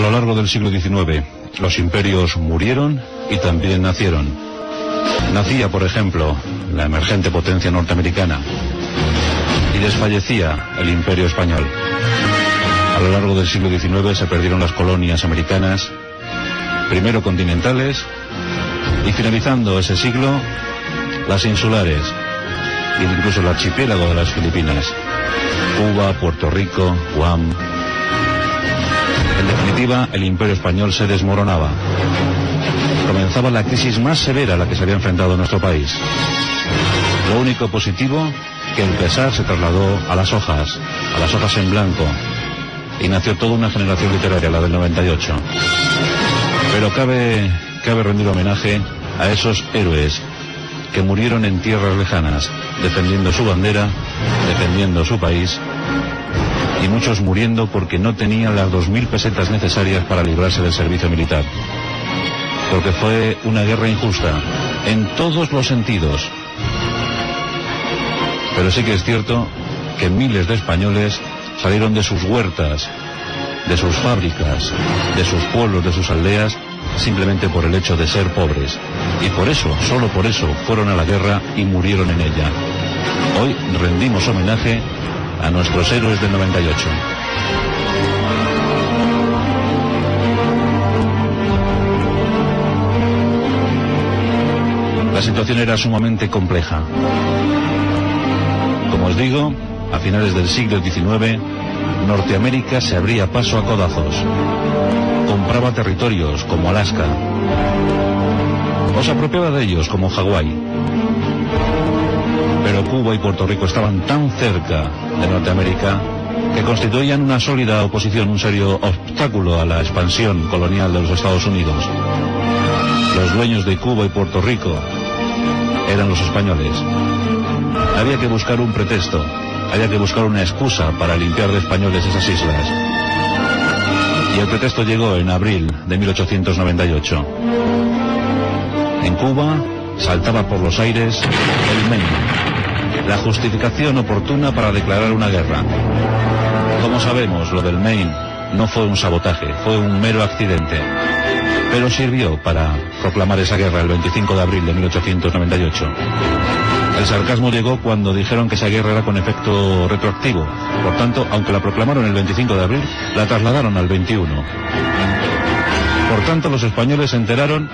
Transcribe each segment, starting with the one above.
A lo largo del siglo XIX, los imperios murieron y también nacieron. Nacía, por ejemplo, la emergente potencia norteamericana y desfallecía el imperio español. A lo largo del siglo XIX se perdieron las colonias americanas, primero continentales y finalizando ese siglo, las insulares e incluso el archipiélago de las Filipinas, Cuba, Puerto Rico, Guam, en definitiva, el imperio español se desmoronaba. Comenzaba la crisis más severa a la que se había enfrentado nuestro país. Lo único positivo, que el pesar se trasladó a las hojas, a las hojas en blanco, y nació toda una generación literaria, la del 98. Pero cabe, cabe rendir homenaje a esos héroes que murieron en tierras lejanas, defendiendo su bandera, defendiendo su país y muchos muriendo porque no tenían las dos mil pesetas necesarias para librarse del servicio militar. Porque fue una guerra injusta, en todos los sentidos. Pero sí que es cierto que miles de españoles salieron de sus huertas, de sus fábricas, de sus pueblos, de sus aldeas, simplemente por el hecho de ser pobres. Y por eso, solo por eso, fueron a la guerra y murieron en ella. Hoy rendimos homenaje a nuestros héroes del 98. La situación era sumamente compleja. Como os digo, a finales del siglo XIX, Norteamérica se abría paso a codazos. Compraba territorios como Alaska. O se apropiaba de ellos como Hawái. Cuba y Puerto Rico estaban tan cerca de Norteamérica que constituían una sólida oposición, un serio obstáculo a la expansión colonial de los Estados Unidos. Los dueños de Cuba y Puerto Rico eran los españoles. Había que buscar un pretexto, había que buscar una excusa para limpiar de españoles esas islas. Y el pretexto llegó en abril de 1898. En Cuba saltaba por los aires el Maine, la justificación oportuna para declarar una guerra. Como sabemos, lo del Maine no fue un sabotaje, fue un mero accidente, pero sirvió para proclamar esa guerra el 25 de abril de 1898. El sarcasmo llegó cuando dijeron que esa guerra era con efecto retroactivo. Por tanto, aunque la proclamaron el 25 de abril, la trasladaron al 21. Por tanto, los españoles se enteraron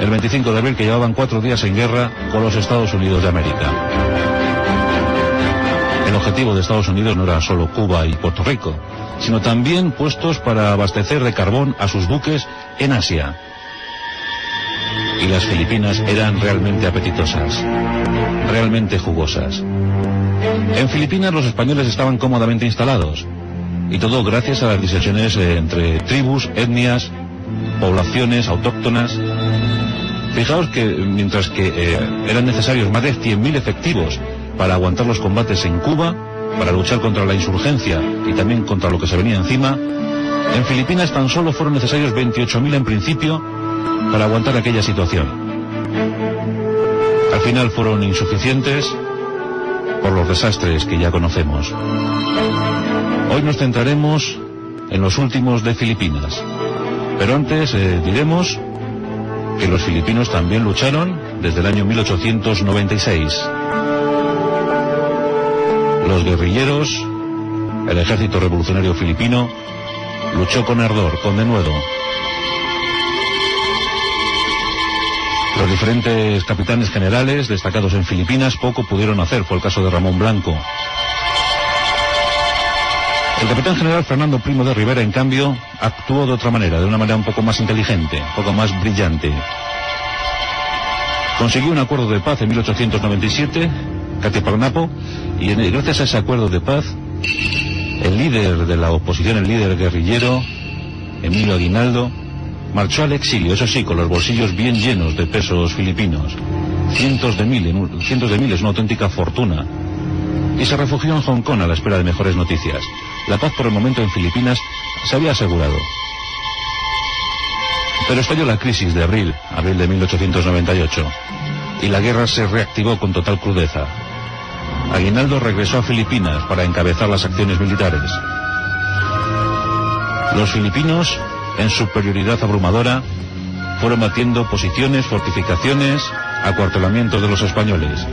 el 25 de abril que llevaban cuatro días en guerra con los Estados Unidos de América. El objetivo de Estados Unidos no era solo Cuba y Puerto Rico, sino también puestos para abastecer de carbón a sus buques en Asia. Y las Filipinas eran realmente apetitosas, realmente jugosas. En Filipinas los españoles estaban cómodamente instalados, y todo gracias a las disensiones entre tribus, etnias, poblaciones autóctonas. Fijaos que mientras que eh, eran necesarios más de 100.000 efectivos para aguantar los combates en Cuba, para luchar contra la insurgencia y también contra lo que se venía encima, en Filipinas tan solo fueron necesarios 28.000 en principio para aguantar aquella situación. Al final fueron insuficientes por los desastres que ya conocemos. Hoy nos centraremos en los últimos de Filipinas. Pero antes eh, diremos que los filipinos también lucharon desde el año 1896. Los guerrilleros, el ejército revolucionario filipino, luchó con ardor, con denuedo. Los diferentes capitanes generales destacados en Filipinas poco pudieron hacer, fue el caso de Ramón Blanco. El capitán general Fernando Primo de Rivera, en cambio, actuó de otra manera, de una manera un poco más inteligente, un poco más brillante. Consiguió un acuerdo de paz en 1897, Catiparnapo, y gracias a ese acuerdo de paz, el líder de la oposición, el líder guerrillero, Emilio Aguinaldo, marchó al exilio, eso sí, con los bolsillos bien llenos de pesos filipinos. Cientos de miles, cientos de miles, una auténtica fortuna. Y se refugió en Hong Kong a la espera de mejores noticias. La paz por el momento en Filipinas se había asegurado. Pero estalló la crisis de abril, abril de 1898, y la guerra se reactivó con total crudeza. Aguinaldo regresó a Filipinas para encabezar las acciones militares. Los filipinos en superioridad abrumadora, fueron batiendo posiciones, fortificaciones, acuartelamientos de los españoles.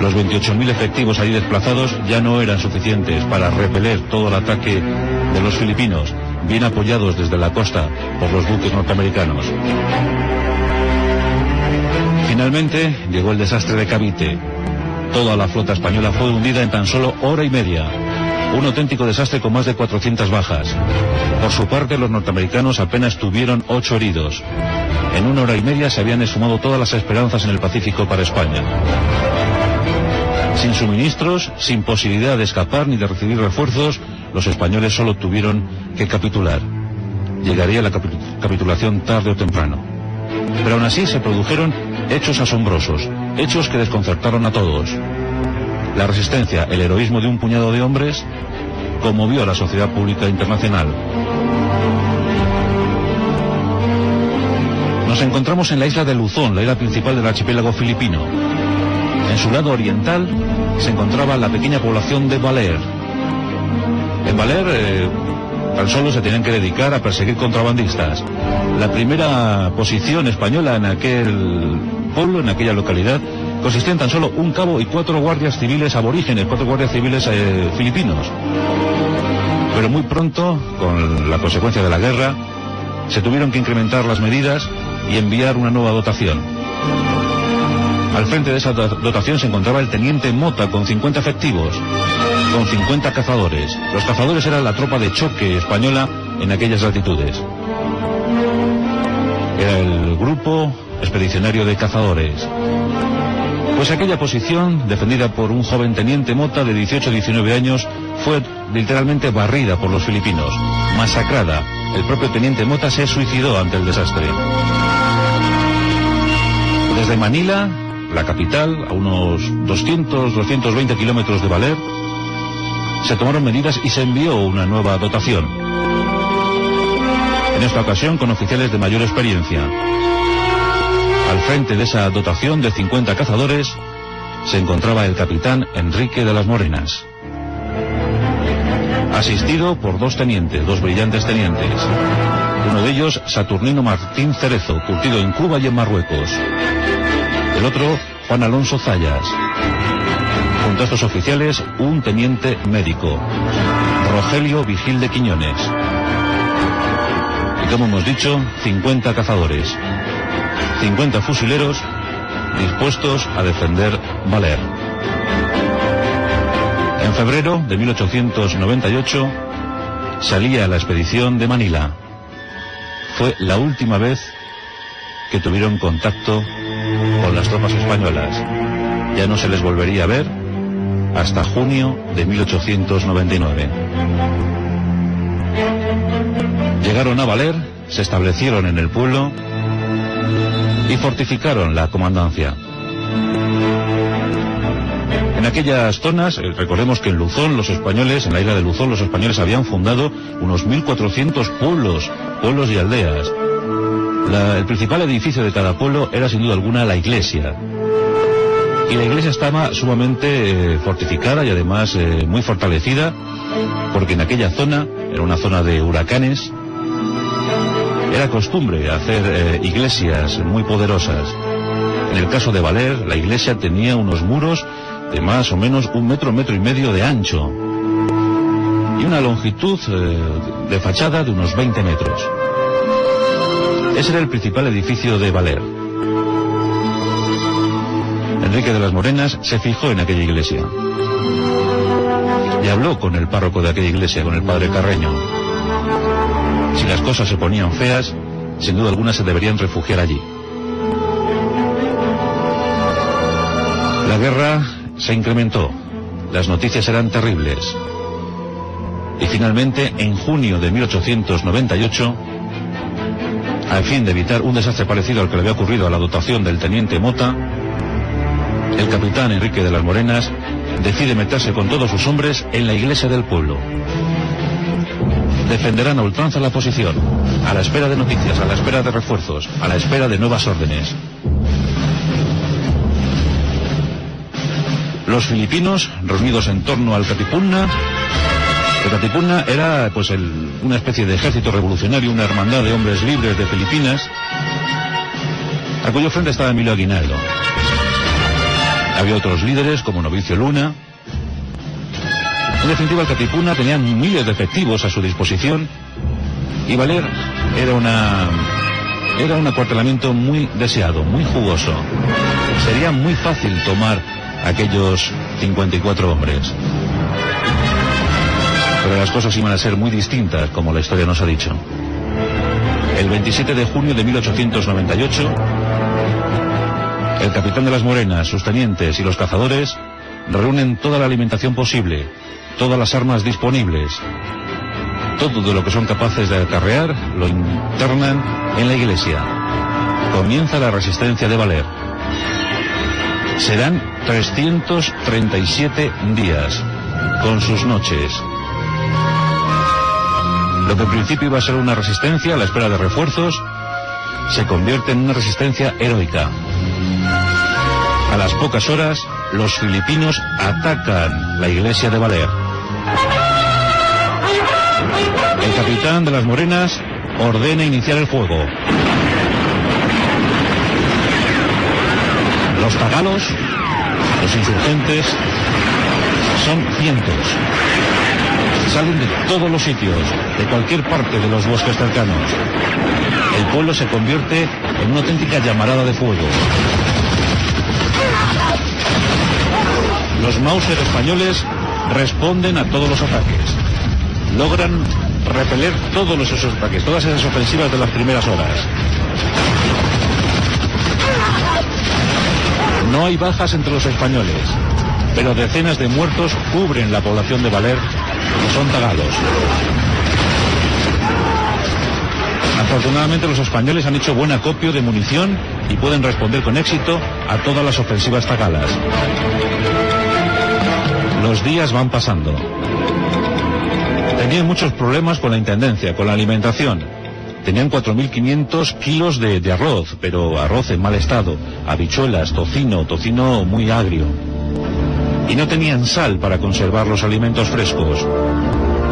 Los 28.000 efectivos allí desplazados ya no eran suficientes para repeler todo el ataque de los filipinos, bien apoyados desde la costa por los buques norteamericanos. Finalmente llegó el desastre de Cavite. Toda la flota española fue hundida en tan solo hora y media. Un auténtico desastre con más de 400 bajas. Por su parte, los norteamericanos apenas tuvieron ocho heridos. En una hora y media se habían esfumado todas las esperanzas en el Pacífico para España. Sin suministros, sin posibilidad de escapar ni de recibir refuerzos, los españoles solo tuvieron que capitular. Llegaría la capitulación tarde o temprano. Pero aún así se produjeron hechos asombrosos, hechos que desconcertaron a todos. La resistencia, el heroísmo de un puñado de hombres, conmovió a la sociedad pública internacional. Nos encontramos en la isla de Luzón, la isla principal del archipiélago filipino. En su lado oriental se encontraba la pequeña población de Valer. En Valer eh, tan solo se tenían que dedicar a perseguir contrabandistas. La primera posición española en aquel pueblo, en aquella localidad, consistía en tan solo un cabo y cuatro guardias civiles aborígenes, cuatro guardias civiles eh, filipinos. Pero muy pronto, con la consecuencia de la guerra, se tuvieron que incrementar las medidas y enviar una nueva dotación. Al frente de esa dotación se encontraba el teniente Mota con 50 efectivos, con 50 cazadores. Los cazadores eran la tropa de choque española en aquellas latitudes. Era el grupo expedicionario de cazadores. Pues aquella posición, defendida por un joven teniente Mota de 18-19 años, fue literalmente barrida por los filipinos, masacrada. El propio teniente Mota se suicidó ante el desastre. Desde Manila, la capital, a unos 200-220 kilómetros de Valer, se tomaron medidas y se envió una nueva dotación. En esta ocasión con oficiales de mayor experiencia. Al frente de esa dotación de 50 cazadores se encontraba el capitán Enrique de las Morenas. Asistido por dos tenientes, dos brillantes tenientes. Uno de ellos, Saturnino Martín Cerezo, curtido en Cuba y en Marruecos. El otro, Juan Alonso Zayas. Junto a estos oficiales, un teniente médico, Rogelio Vigil de Quiñones. Y como hemos dicho, 50 cazadores, 50 fusileros dispuestos a defender Valer. En febrero de 1898 salía la expedición de Manila. Fue la última vez que tuvieron contacto con las tropas españolas. Ya no se les volvería a ver hasta junio de 1899. Llegaron a Valer, se establecieron en el pueblo y fortificaron la comandancia. En aquellas zonas, eh, recordemos que en Luzón los españoles, en la isla de Luzón los españoles habían fundado unos 1.400 pueblos, pueblos y aldeas. el principal edificio de cada pueblo era sin duda alguna la iglesia. Y la iglesia estaba sumamente eh, fortificada y además eh, muy fortalecida, porque en aquella zona, era una zona de huracanes, era costumbre hacer eh, iglesias muy poderosas. En el caso de Valer, la iglesia tenía unos muros de más o menos un metro, metro y medio de ancho y una longitud eh, de fachada de unos 20 metros. Ese era el principal edificio de Valer. Enrique de las Morenas se fijó en aquella iglesia y habló con el párroco de aquella iglesia, con el padre Carreño. Si las cosas se ponían feas, sin duda alguna se deberían refugiar allí. La guerra se incrementó, las noticias eran terribles. Y finalmente, en junio de 1898, al fin de evitar un desastre parecido al que le había ocurrido a la dotación del teniente Mota, el capitán Enrique de las Morenas decide meterse con todos sus hombres en la iglesia del pueblo defenderán a ultranza la posición, a la espera de noticias, a la espera de refuerzos, a la espera de nuevas órdenes. Los filipinos, reunidos en torno al Catipunna, El Katipunan era pues una especie de ejército revolucionario, una hermandad de hombres libres de Filipinas, a cuyo frente estaba Emilio Aguinaldo. Había otros líderes como Novicio Luna. En definitiva, el tenía miles de efectivos a su disposición y Valer era una era un acuartelamiento muy deseado, muy jugoso. Sería muy fácil tomar aquellos 54 hombres. Pero las cosas iban a ser muy distintas, como la historia nos ha dicho. El 27 de junio de 1898, el capitán de las Morenas, sus tenientes y los cazadores reúnen toda la alimentación posible, todas las armas disponibles, todo de lo que son capaces de acarrear, lo internan en la iglesia. Comienza la resistencia de Valer. Serán 337 días, con sus noches. Lo que en principio iba a ser una resistencia a la espera de refuerzos, se convierte en una resistencia heroica. A las pocas horas, los filipinos atacan la iglesia de Valer. El capitán de las Morenas ordena iniciar el fuego. Los tagalos, los insurgentes, son cientos. Salen de todos los sitios, de cualquier parte de los bosques cercanos. El pueblo se convierte en una auténtica llamarada de fuego. Los Mauser españoles responden a todos los ataques. Logran repeler todos esos ataques, todas esas ofensivas de las primeras horas. No hay bajas entre los españoles, pero decenas de muertos cubren la población de Valer, que son tagalos. Afortunadamente los españoles han hecho buen acopio de munición y pueden responder con éxito a todas las ofensivas tagalas. Los días van pasando. Tenían muchos problemas con la intendencia, con la alimentación. Tenían 4.500 kilos de, de, arroz, pero arroz en mal estado, habichuelas, tocino, tocino muy agrio. Y no tenían sal para conservar los alimentos frescos.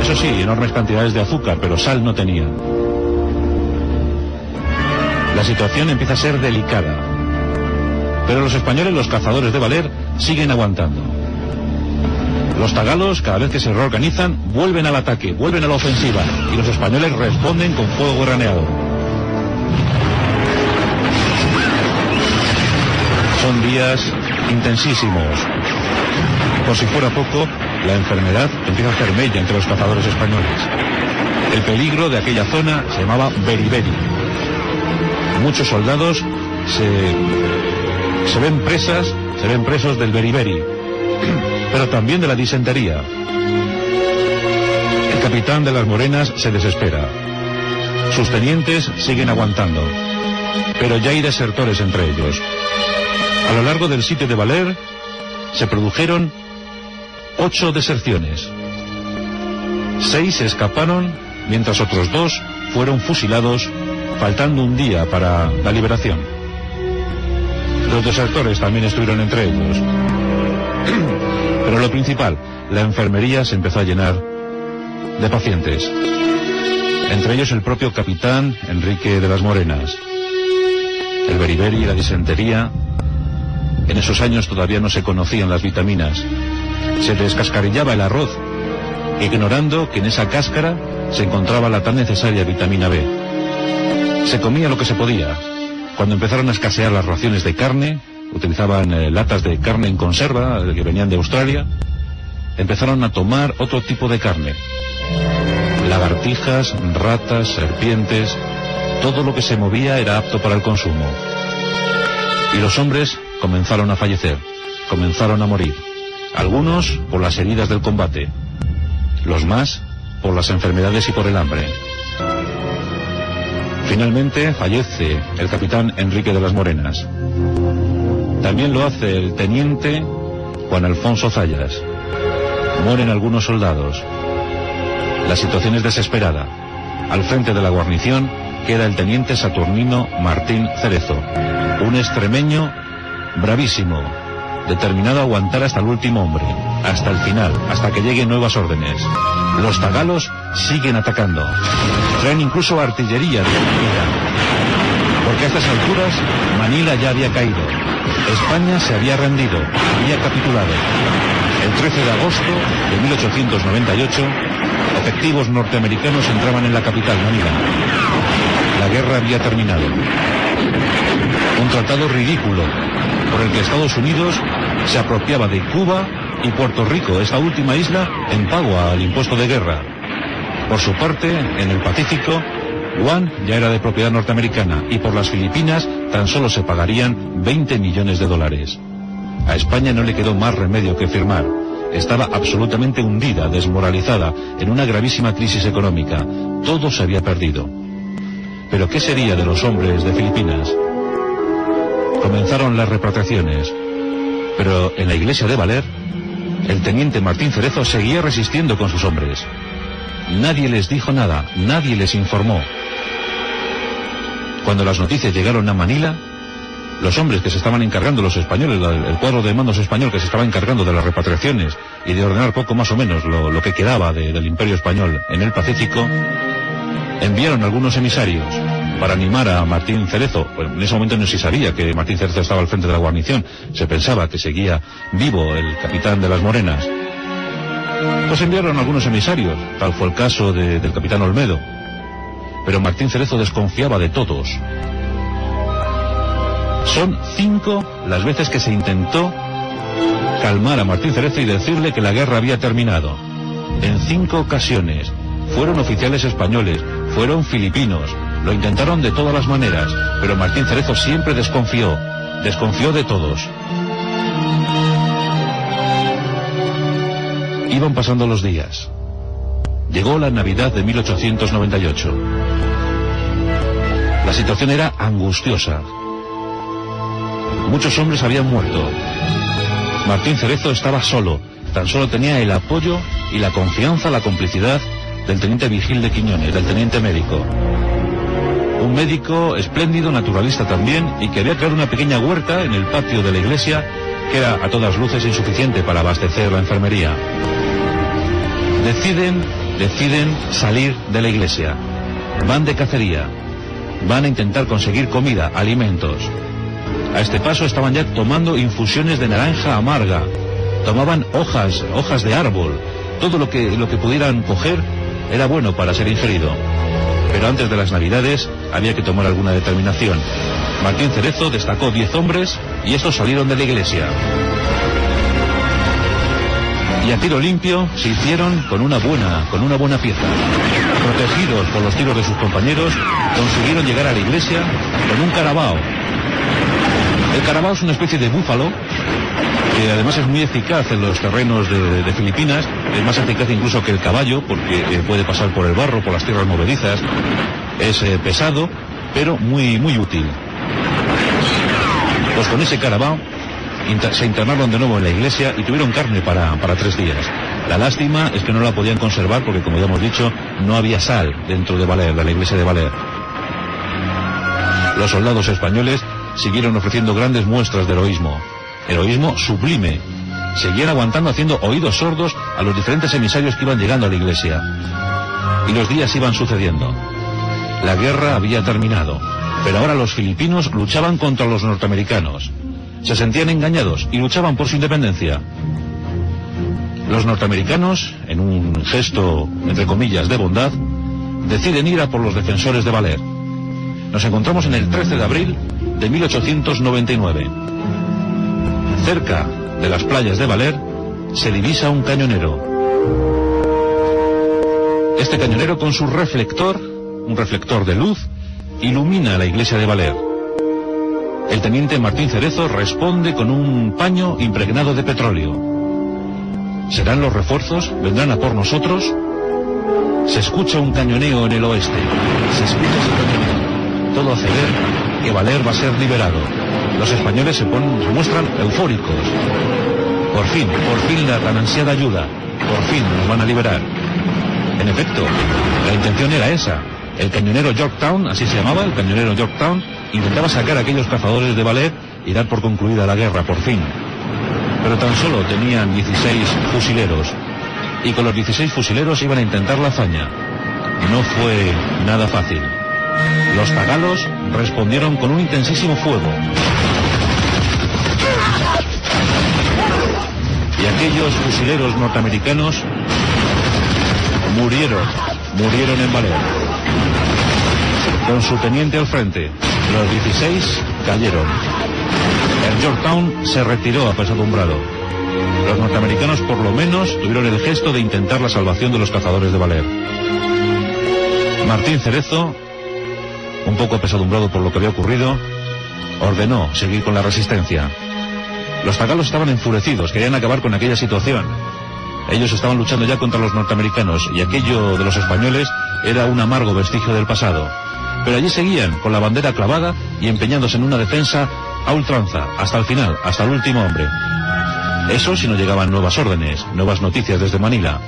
Eso sí, enormes cantidades de azúcar, pero sal no tenían. La situación empieza a ser delicada. Pero los españoles, los cazadores de Valer, siguen aguantando. Los tagalos, cada vez que se reorganizan, vuelven al ataque, vuelven a la ofensiva, y los españoles responden con fuego graneado. Son días intensísimos. Por si fuera poco, la enfermedad empieza a hacer mella entre los cazadores españoles. El peligro de aquella zona se llamaba beriberi. Muchos soldados se, se ven presas, se ven presos del beriberi pero también de la disentería. El capitán de las Morenas se desespera. Sus tenientes siguen aguantando, pero ya hay desertores entre ellos. A lo largo del sitio de Valer se produjeron ocho deserciones. Seis se escaparon, mientras otros dos fueron fusilados, faltando un día para la liberación. Los desertores también estuvieron entre ellos. Pero lo principal, la enfermería se empezó a llenar de pacientes. Entre ellos el propio capitán Enrique de las Morenas. El beriberi y la disentería. En esos años todavía no se conocían las vitaminas. Se descascarillaba el arroz, ignorando que en esa cáscara se encontraba la tan necesaria vitamina B. Se comía lo que se podía. Cuando empezaron a escasear las raciones de carne, utilizaban eh, latas de carne en conserva que venían de Australia, empezaron a tomar otro tipo de carne. Lagartijas, ratas, serpientes, todo lo que se movía era apto para el consumo. Y los hombres comenzaron a fallecer, comenzaron a morir. Algunos por las heridas del combate, los más por las enfermedades y por el hambre. Finalmente fallece el capitán Enrique de las Morenas. También lo hace el teniente Juan Alfonso Zayas. Mueren algunos soldados. La situación es desesperada. Al frente de la guarnición queda el teniente Saturnino Martín Cerezo, un extremeño bravísimo, determinado a aguantar hasta el último hombre, hasta el final, hasta que lleguen nuevas órdenes. Los tagalos siguen atacando. Traen incluso artillería. Porque a estas alturas Manila ya había caído. España se había rendido, había capitulado. El 13 de agosto de 1898, efectivos norteamericanos entraban en la capital, Manila. La guerra había terminado. Un tratado ridículo por el que Estados Unidos se apropiaba de Cuba y Puerto Rico, esta última isla, en pago al impuesto de guerra. Por su parte, en el Pacífico, Guam ya era de propiedad norteamericana y por las Filipinas tan solo se pagarían 20 millones de dólares. A España no le quedó más remedio que firmar. Estaba absolutamente hundida, desmoralizada, en una gravísima crisis económica. Todo se había perdido. Pero ¿qué sería de los hombres de Filipinas? Comenzaron las repatriaciones. Pero en la iglesia de Valer, el teniente Martín Cerezo seguía resistiendo con sus hombres. Nadie les dijo nada, nadie les informó. Cuando las noticias llegaron a Manila, los hombres que se estaban encargando, los españoles, el cuadro de mandos español que se estaba encargando de las repatriaciones y de ordenar poco más o menos lo, que quedaba del imperio español en el Pacífico, enviaron algunos emisarios para animar a Martín Cerezo. en ese momento no se sabía que Martín Cerezo estaba al frente de la guarnición. Se pensaba que seguía vivo el capitán de las Morenas. Pues enviaron algunos emisarios, tal fue el caso del capitán Olmedo. Pero Martín Cerezo desconfiaba de todos. Son cinco las veces que se intentó calmar a Martín Cerezo y decirle que la guerra había terminado. En cinco ocasiones. Fueron oficiales españoles, fueron filipinos, lo intentaron de todas las maneras, pero Martín Cerezo siempre desconfió, desconfió de todos. Iban pasando los días. Llegó la Navidad de 1898. La situación era angustiosa. Muchos hombres habían muerto. Martín Cerezo estaba solo. Tan solo tenía el apoyo y la confianza, la complicidad del teniente Vigil de Quiñones, del teniente médico un médico espléndido, naturalista también, y que había creado una pequeña huerta en el patio de la iglesia que era a todas luces insuficiente para abastecer la enfermería. Deciden, deciden salir de la iglesia. Van de cacería. Van a intentar conseguir comida, alimentos. A este paso estaban ya tomando infusiones de naranja amarga. Tomaban hojas, hojas de árbol. Todo lo que, lo que pudieran coger era bueno para ser ingerido. Pero antes de las Navidades había que tomar alguna determinación. Martín Cerezo destacó 10 hombres y estos salieron de la iglesia. Y a tiro limpio se hicieron con una buena, con una buena pieza. Protegidos por los tiros de sus compañeros, consiguieron llegar a la iglesia con un carabao. El carabao es una especie de búfalo que además es muy eficaz en los terrenos de, Filipinas, es más eficaz incluso que el caballo porque eh, puede pasar por el barro, por las tierras movedizas, es eh, pesado, pero muy, muy útil. Pues con ese carabao se internaron de nuevo en la iglesia y tuvieron carne para, para tres días. La lástima es que no la podían conservar porque, como ya hemos dicho, no había sal dentro de Valer, de la iglesia de Valer. Los soldados españoles siguieron ofreciendo grandes muestras de heroísmo heroísmo sublime. Seguían aguantando haciendo oídos sordos a los diferentes emisarios que iban llegando a la iglesia. Y los días iban sucediendo. La guerra había terminado, pero ahora los filipinos luchaban contra los norteamericanos. Se sentían engañados y luchaban por su independencia. Los norteamericanos, en un gesto, entre comillas, de bondad, deciden ir a por los defensores de Valer. Nos encontramos en el 13 de abril de 1899. Cerca de las playas de Valer se divisa un cañonero. Este cañonero con su reflector, un reflector de luz, ilumina la iglesia de Valer. El teniente Martín Cerezo responde con un paño impregnado de petróleo. ¿Serán los refuerzos? ¿Vendrán a por nosotros? Se escucha un cañoneo en el oeste. Se escucha ese cañoneo. Todo hace ver que Valer va a ser liberado. Los españoles se, ponen, se muestran eufóricos. Por fin, por fin la tan ansiada ayuda. Por fin nos van a liberar. En efecto, la intención era esa. El cañonero Yorktown, así se llamaba, el cañonero Yorktown, intentaba sacar a aquellos cazadores de ballet y dar por concluida la guerra, por fin. pero tan solo tenían 16 fusileros. Y con los 16 fusileros iban a intentar la hazaña. No fue nada fácil. Los tagalos respondieron con un intensísimo fuego. Y aquellos fusileros norteamericanos murieron, murieron en Valer. Con su teniente al frente, los 16 cayeron. El Yorktown se retiró apesadumbrado. Los norteamericanos por lo menos tuvieron el gesto de intentar la salvación de los cazadores de Valer. Martín Cerezo, un poco apesadumbrado por lo que había ocurrido, ordenó seguir con la resistencia. Los tagalos estaban enfurecidos, querían acabar con aquella situación. Ellos estaban luchando ya contra los norteamericanos y aquello de los españoles era un amargo vestigio del pasado. Pero allí seguían, con la bandera clavada y empeñándose en una defensa a ultranza, hasta el final, hasta el último hombre. Eso si no llegaban nuevas órdenes, nuevas noticias desde Manila.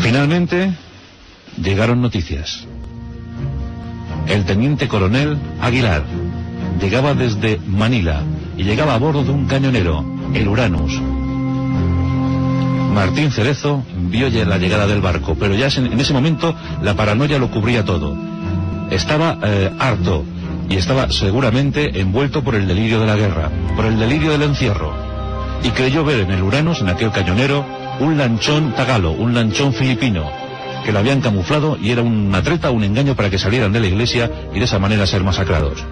Finalmente, llegaron noticias. El teniente coronel Aguilar llegaba desde Manila y llegaba a bordo de un cañonero, el Uranus. Martín Cerezo vio ya la llegada del barco, pero ya en ese momento la paranoia lo cubría todo. Estaba eh, harto y estaba seguramente envuelto por el delirio de la guerra, por el delirio del encierro. Y creyó ver en el Uranus, en aquel cañonero, un lanchón tagalo, un lanchón filipino, que lo habían camuflado y era una treta, un engaño para que salieran de la iglesia y de esa manera ser masacrados.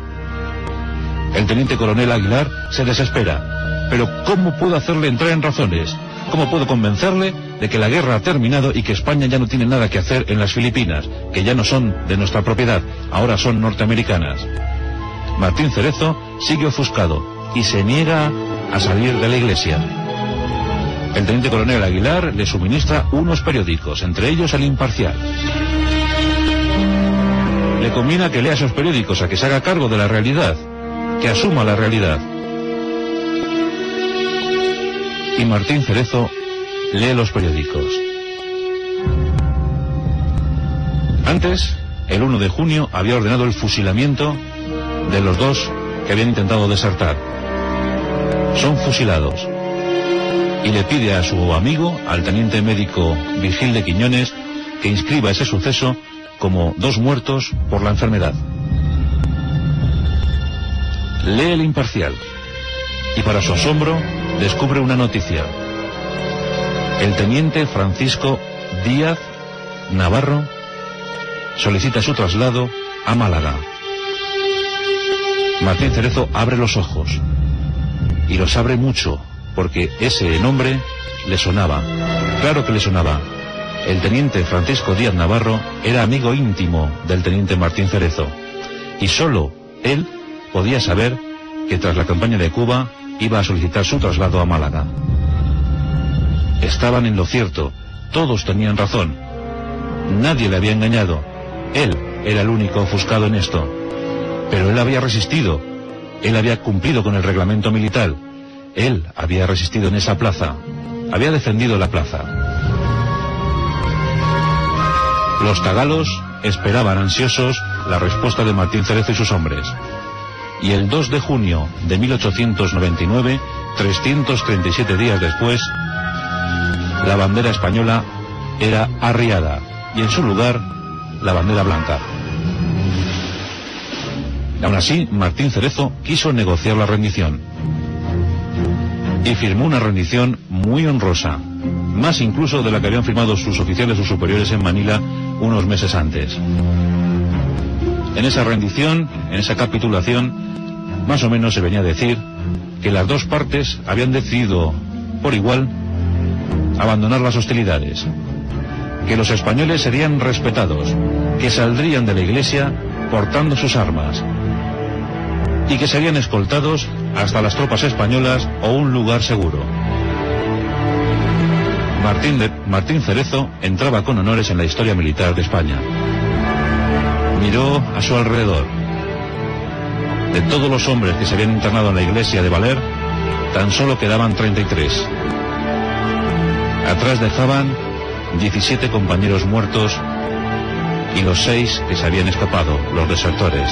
El teniente coronel Aguilar se desespera. Pero ¿cómo puedo hacerle entrar en razones? ¿Cómo puedo convencerle de que la guerra ha terminado y que España ya no tiene nada que hacer en las Filipinas, que ya no son de nuestra propiedad, ahora son norteamericanas? Martín Cerezo sigue ofuscado y se niega a salir de la iglesia. El teniente coronel Aguilar le suministra unos periódicos, entre ellos el imparcial. Le combina que lea esos periódicos, a que se haga cargo de la realidad que asuma la realidad. Y Martín Cerezo lee los periódicos. Antes, el 1 de junio, había ordenado el fusilamiento de los dos que habían intentado desertar. Son fusilados. Y le pide a su amigo, al teniente médico Vigil de Quiñones, que inscriba ese suceso como dos muertos por la enfermedad. Lee el imparcial y para su asombro descubre una noticia. El teniente Francisco Díaz Navarro solicita su traslado a Málaga. Martín Cerezo abre los ojos y los abre mucho porque ese nombre le sonaba. Claro que le sonaba. El teniente Francisco Díaz Navarro era amigo íntimo del teniente Martín Cerezo y solo él podía saber que tras la campaña de Cuba iba a solicitar su traslado a Málaga. Estaban en lo cierto, todos tenían razón. Nadie le había engañado. Él era el único ofuscado en esto. Pero él había resistido. Él había cumplido con el reglamento militar. Él había resistido en esa plaza. Había defendido la plaza. Los tagalos esperaban ansiosos la respuesta de Martín Cerezo y sus hombres y el 2 de junio de 1899, 337 días después, la bandera española era arriada y en su lugar la bandera blanca. Aún así, Martín Cerezo quiso negociar la rendición y firmó una rendición muy honrosa, más incluso de la que habían firmado sus oficiales o superiores en Manila unos meses antes. En esa rendición, en esa capitulación, más o menos se venía a decir que las dos partes habían decidido por igual abandonar las hostilidades, que los españoles serían respetados, que saldrían de la iglesia portando sus armas y que serían escoltados hasta las tropas españolas o un lugar seguro. Martín, Martín Cerezo entraba con honores en la historia militar de España. Miró a su alrededor de todos los hombres que se habían internado en la iglesia de Valer, tan solo quedaban 33. Atrás dejaban 17 compañeros muertos y los seis que se habían escapado, los desertores.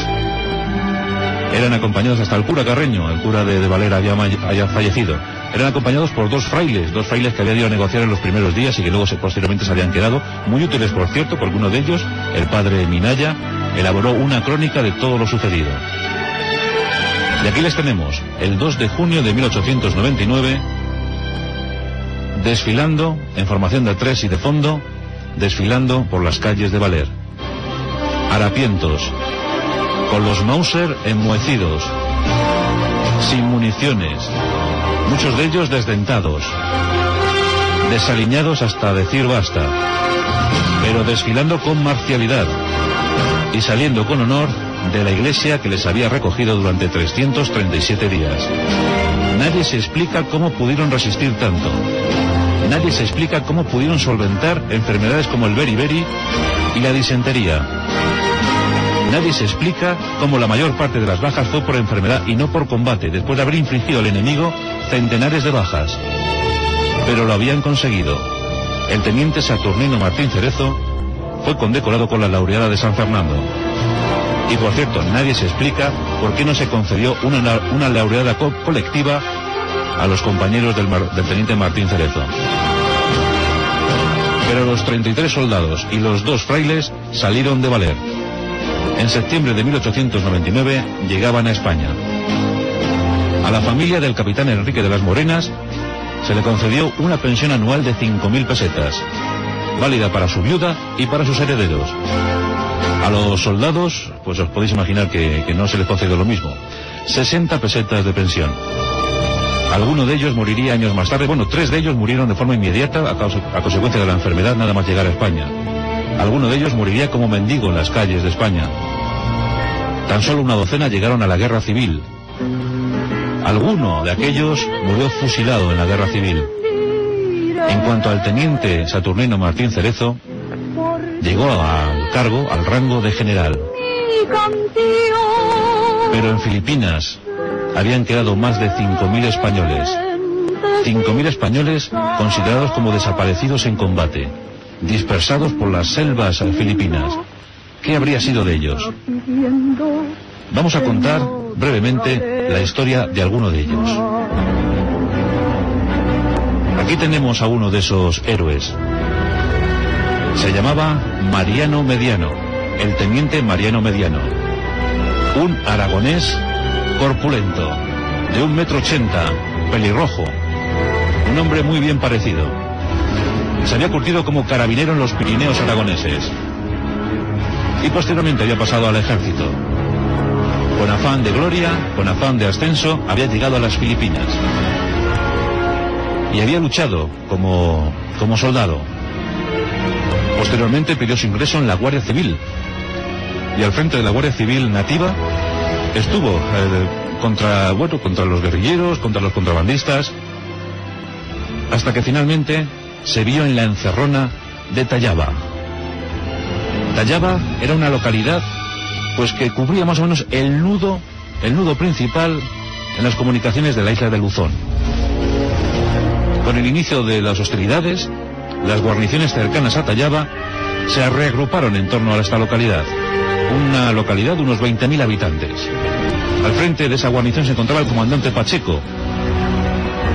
eran acompañados hasta el cura Carreño, el cura de, de Valera había, fallecido. Eran acompañados por dos frailes, dos frailes que habían ido a negociar en los primeros días y que luego posteriormente se habían quedado, muy útiles por cierto, porque uno de ellos, el padre Minaya, elaboró una crónica de todo lo sucedido. Y aquí les tenemos, el 2 de junio de 1899, desfilando, en formación de tres y de fondo, desfilando por las calles de Valer. Harapientos, con los Mauser enmohecidos, sin municiones, muchos de ellos desdentados, desaliñados hasta decir basta, pero desfilando con marcialidad y saliendo con honor de la iglesia que les había recogido durante 337 días. Nadie se explica cómo pudieron resistir tanto. Nadie se explica cómo pudieron solventar enfermedades como el beriberi y la disentería. Nadie se explica cómo la mayor parte de las bajas fue por enfermedad y no por combate, después de haber infligido al enemigo centenares de bajas. Pero lo habían conseguido. El teniente Saturnino Martín Cerezo fue condecorado con la laureada de San Fernando. Y por cierto, nadie se explica por qué no se concedió una, una laureada co colectiva a los compañeros del, del teniente Martín Cerezo. Pero los 33 soldados y los dos frailes salieron de Valer. En septiembre de 1899 llegaban a España. A la familia del capitán Enrique de las Morenas se le concedió una pensión anual de 5.000 pesetas, válida para su viuda y para sus herederos. A los soldados, pues os podéis imaginar que, que no se les concedió lo mismo. 60 pesetas de pensión. Alguno de ellos moriría años más tarde. Bueno, tres de ellos murieron de forma inmediata a, causa, a consecuencia de la enfermedad nada más llegar a España. Alguno de ellos moriría como mendigo en las calles de España. Tan solo una docena llegaron a la guerra civil. Alguno de aquellos murió fusilado en la guerra civil. En cuanto al teniente Saturnino Martín Cerezo, llegó al cargo, al rango de general. Pero en Filipinas habían quedado más de 5.000 españoles. 5.000 españoles considerados como desaparecidos en combate, dispersados por las selvas filipinas. ¿Qué habría sido de ellos? Vamos a contar brevemente la historia de alguno de ellos. Aquí tenemos a uno de esos héroes. Se llamaba Mariano Mediano, el teniente Mariano Mediano. Un aragonés corpulento, de un metro ochenta, pelirrojo. Un hombre muy bien parecido. Se había curtido como carabinero en los Pirineos aragoneses. Y posteriormente había pasado al ejército. Con afán de gloria, con afán de ascenso, había llegado a las Filipinas y había luchado como, como soldado. Posteriormente pidió su ingreso en la Guardia Civil y al frente de la Guardia Civil nativa estuvo eh, contra, bueno, contra los guerrilleros, contra los contrabandistas, hasta que finalmente se vio en la encerrona de Tallaba. Tallaba era una localidad pues que cubría más o menos el nudo, el nudo principal en las comunicaciones de la isla de Luzón. Con el inicio de las hostilidades, las guarniciones cercanas a Tallaba se reagruparon en torno a esta localidad, una localidad de unos 20.000 habitantes. Al frente de esa guarnición se encontraba el comandante Pacheco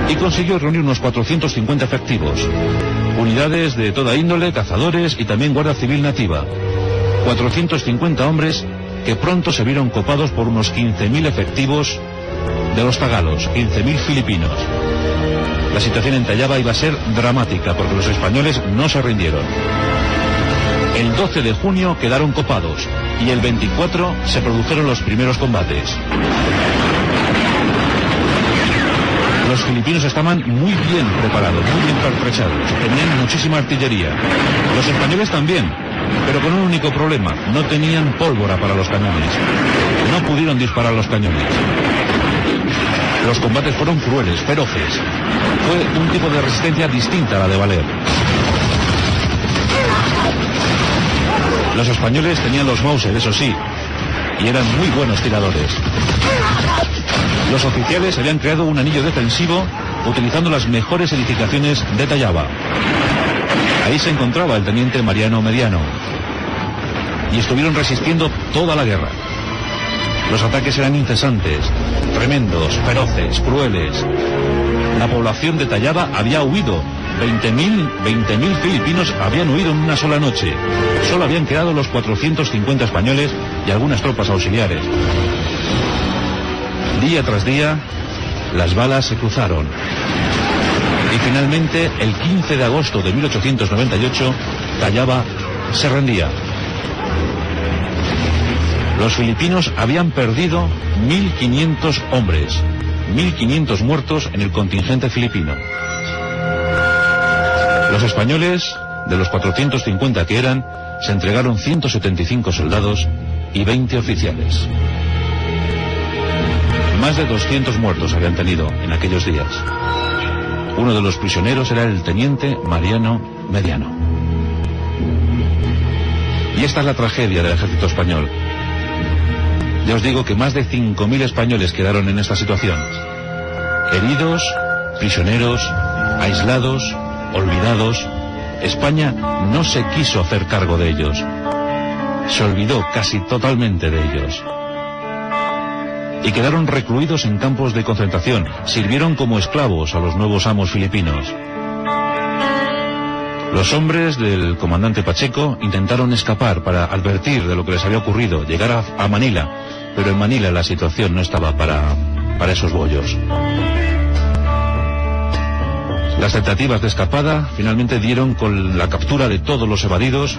y consiguió reunir unos 450 efectivos, unidades de toda índole, cazadores y también Guardia Civil Nativa. 450 hombres que pronto se vieron copados por unos 15.000 efectivos de los tagalos, 15.000 filipinos. La situación en Tallaba iba a ser dramática porque los españoles no se rindieron. El 12 de junio quedaron copados y el 24 se produjeron los primeros combates. Los filipinos estaban muy bien preparados, muy bien pertrechados, tenían muchísima artillería. Los españoles también, pero con un único problema, no tenían pólvora para los cañones. No pudieron disparar los cañones. Los combates fueron crueles, feroces. Fue un tipo de resistencia distinta a la de Valer. Los españoles tenían los Mauser, eso sí, y eran muy buenos tiradores. Los oficiales habían creado un anillo defensivo utilizando las mejores edificaciones de Tallaba. Ahí se encontraba el teniente Mariano Mediano. Y estuvieron resistiendo toda la guerra. Los ataques eran incesantes, tremendos, feroces, crueles. La población de Tallaba había huido. 20.000 20.000 filipinos habían huido en una sola noche. Solo habían quedado los 450 españoles y algunas tropas auxiliares. Día tras día, las balas se cruzaron. Y finalmente, el 15 de agosto de 1898, Tallaba se rendía. Los filipinos habían perdido 1.500 hombres, 1.500 muertos en el contingente filipino. Los españoles, de los 450 que eran, se entregaron 175 soldados y 20 oficiales. Más de 200 muertos habían tenido en aquellos días. Uno de los prisioneros era el teniente Mariano Mediano. Y esta es la tragedia del ejército español. Ya os digo que más de 5.000 españoles quedaron en esta situación. Heridos, prisioneros, aislados, olvidados. España no se quiso hacer cargo de ellos. Se olvidó casi totalmente de ellos. Y quedaron recluidos en campos de concentración. Sirvieron como esclavos a los nuevos amos filipinos. Los hombres del comandante Pacheco intentaron escapar para advertir de lo que les había ocurrido, llegar a, a Manila, pero en Manila la situación no estaba para, para esos bollos. Las tentativas de escapada finalmente dieron con la captura de todos los evadidos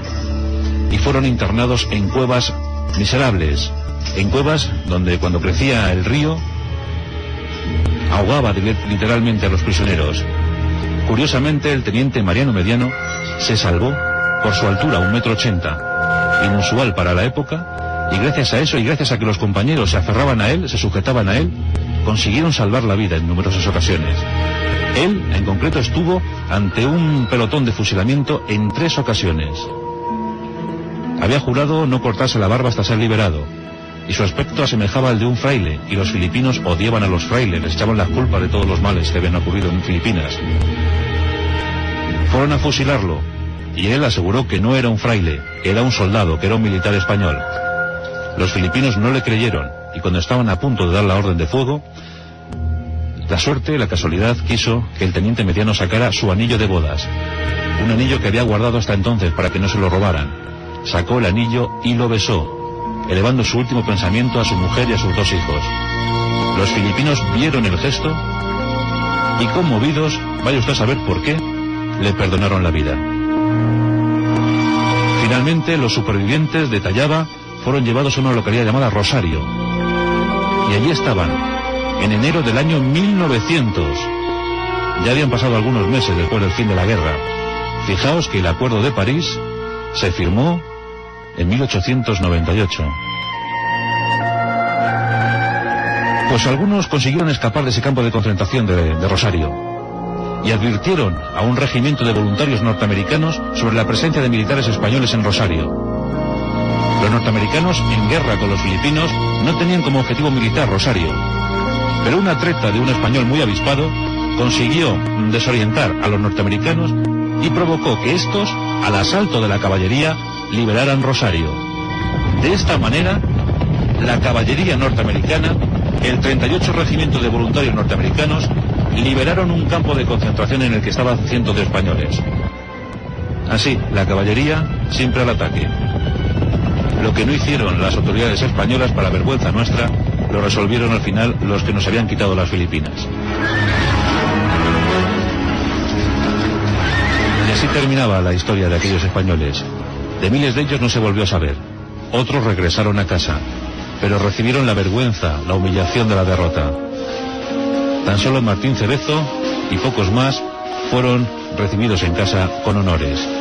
y fueron internados en cuevas miserables, en cuevas donde cuando crecía el río ahogaba literalmente a los prisioneros. Curiosamente, el teniente Mariano Mediano se salvó por su altura, un metro ochenta, inusual para la época, y gracias a eso y gracias a que los compañeros se aferraban a él, se sujetaban a él, consiguieron salvar la vida en numerosas ocasiones. Él, en concreto, estuvo ante un pelotón de fusilamiento en tres ocasiones. Había jurado no cortarse la barba hasta ser liberado, y su aspecto asemejaba al de un fraile, y los filipinos odiaban a los frailes, les echaban la culpa de todos los males que habían ocurrido en Filipinas. Fueron a fusilarlo, y él aseguró que no era un fraile, que era un soldado, que era un militar español. Los filipinos no le creyeron, y cuando estaban a punto de dar la orden de fuego, la suerte, la casualidad, quiso que el teniente Mediano sacara su anillo de bodas. Un anillo que había guardado hasta entonces para que no se lo robaran. Sacó el anillo y lo besó, elevando su último pensamiento a su mujer y a sus dos hijos. Los filipinos vieron el gesto y conmovidos, vaya usted a saber por qué, le perdonaron la vida. Finalmente, los supervivientes de Tallaba fueron llevados a una localidad llamada Rosario. Y allí estaban, en enero del año 1900. Ya habían pasado algunos meses después del fin de la guerra. Fijaos que el Acuerdo de París se firmó en 1898. Pues algunos consiguieron escapar de ese campo de concentración de, de, Rosario y advirtieron a un regimiento de voluntarios norteamericanos sobre la presencia de militares españoles en Rosario. Los norteamericanos, en guerra con los filipinos, no tenían como objetivo militar Rosario, pero una treta de un español muy avispado consiguió desorientar a los norteamericanos y provocó que estos, al asalto de la caballería, liberaran Rosario. De esta manera, la caballería norteamericana, el 38 Regimiento de Voluntarios Norteamericanos, liberaron un campo de concentración en el que estaban cientos de españoles. Así, la caballería siempre al ataque. Lo que no hicieron las autoridades españolas, para vergüenza nuestra, lo resolvieron al final los que nos habían quitado las Filipinas. Y así terminaba la historia de aquellos españoles. De miles de ellos no se volvió a saber. Otros regresaron a casa, pero recibieron la vergüenza, la humillación de la derrota. Tan solo Martín Cerezo y pocos más fueron recibidos en casa con honores.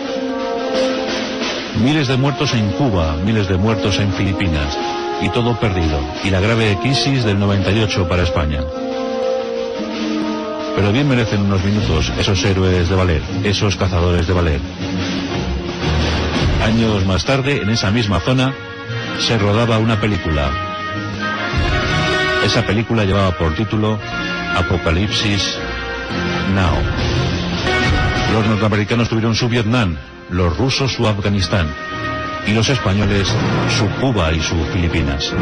Miles de muertos en Cuba, miles de muertos en Filipinas, y todo perdido, y la grave crisis del 98 para España. Pero bien merecen unos minutos esos héroes de valer, esos cazadores de valer. Años más tarde, en esa misma zona, se rodaba una película. Esa película llevaba por título Apocalipsis Now. Los norteamericanos tuvieron su Vietnam, los rusos su Afganistán y los españoles su Cuba y sus Filipinas.